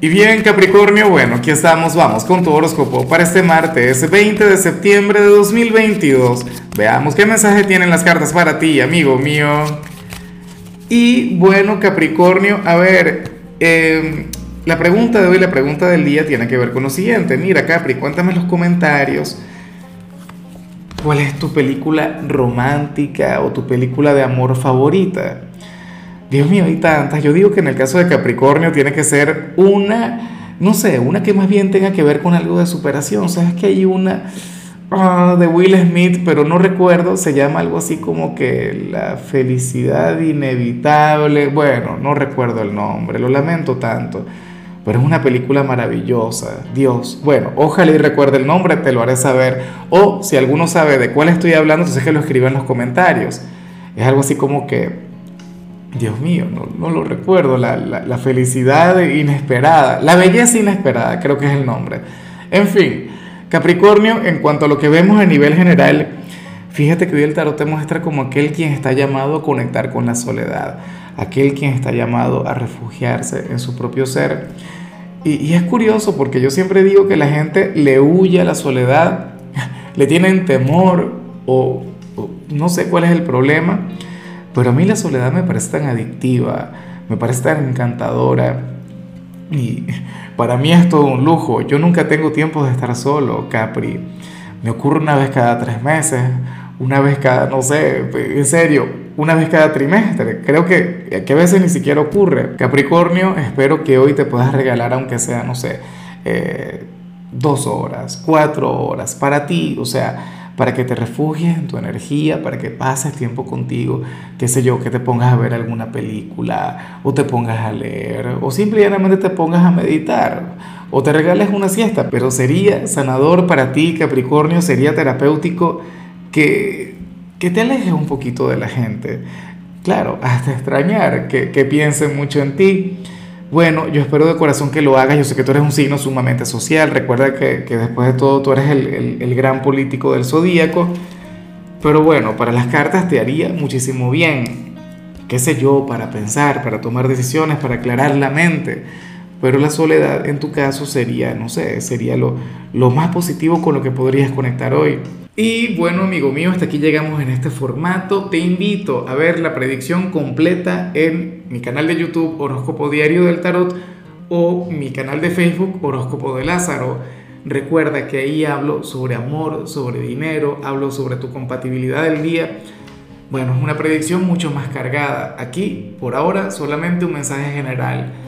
Y bien, Capricornio, bueno, aquí estamos, vamos con tu horóscopo para este martes 20 de septiembre de 2022. Veamos qué mensaje tienen las cartas para ti, amigo mío. Y bueno, Capricornio, a ver, em, la pregunta de hoy, la pregunta del día tiene que ver con lo siguiente. Mira, Capri, cuéntame en los comentarios. ¿Cuál es tu película romántica o tu película de amor favorita? Dios mío, hay tantas. Yo digo que en el caso de Capricornio tiene que ser una, no sé, una que más bien tenga que ver con algo de superación. Sabes que hay una ah, de Will Smith, pero no recuerdo, se llama algo así como que la felicidad inevitable. Bueno, no recuerdo el nombre, lo lamento tanto. Pero es una película maravillosa, Dios. Bueno, ojalá y recuerde el nombre, te lo haré saber. O si alguno sabe de cuál estoy hablando, entonces que lo escriba en los comentarios. Es algo así como que Dios mío, no, lo recuerdo, la, felicidad inesperada, la belleza inesperada, creo que es el nombre. En fin, Capricornio, en cuanto a lo que vemos a nivel general, fíjate que hoy el tarot te muestra como aquel quien está llamado a conectar con la soledad, aquel quien está llamado a refugiarse en su propio ser. Y, es curioso porque yo siempre digo que la gente le huye a la soledad, le tienen temor o no sé cuál es el problema pero a mí la soledad me parece tan adictiva, me parece tan encantadora. Y para mí es todo un lujo. Yo nunca tengo tiempo de estar solo, Capri. Me ocurre una vez cada tres meses, una vez cada, no sé, en serio, una vez cada trimestre. Creo que, que a veces ni siquiera ocurre. Capricornio, espero que hoy te puedas regalar, aunque sea, no sé, eh, dos horas, cuatro horas para ti. O sea, para que te refugies en tu energía, para que pases tiempo contigo, qué sé yo, que te pongas a ver alguna película, o te pongas a leer, o simplemente te pongas a meditar, o te regales una siesta, pero sería sanador para ti, Capricornio, sería terapéutico que, que te alejes un poquito de la gente. Claro, hasta extrañar que, que piensen mucho en ti bueno, yo espero de corazón que lo hagas. Yo sé que tú eres un signo sumamente social. Recuerda que, después de todo tú eres el, gran político del zodíaco. Pero bueno, para las cartas te haría muchísimo bien. Qué sé yo, para pensar, para tomar decisiones, para aclarar la mente. Pero la soledad en tu caso sería, no sé, sería lo, lo más positivo con lo que podrías conectar hoy. Y bueno, amigo mío, hasta aquí llegamos en este formato. Te invito a ver la predicción completa en mi canal de YouTube Horóscopo Diario del Tarot o mi canal de Facebook Horóscopo de Lázaro. Recuerda que ahí hablo sobre amor, sobre dinero, hablo sobre tu compatibilidad del día. Bueno, es una predicción mucho más cargada. Aquí, por ahora, solamente un mensaje general.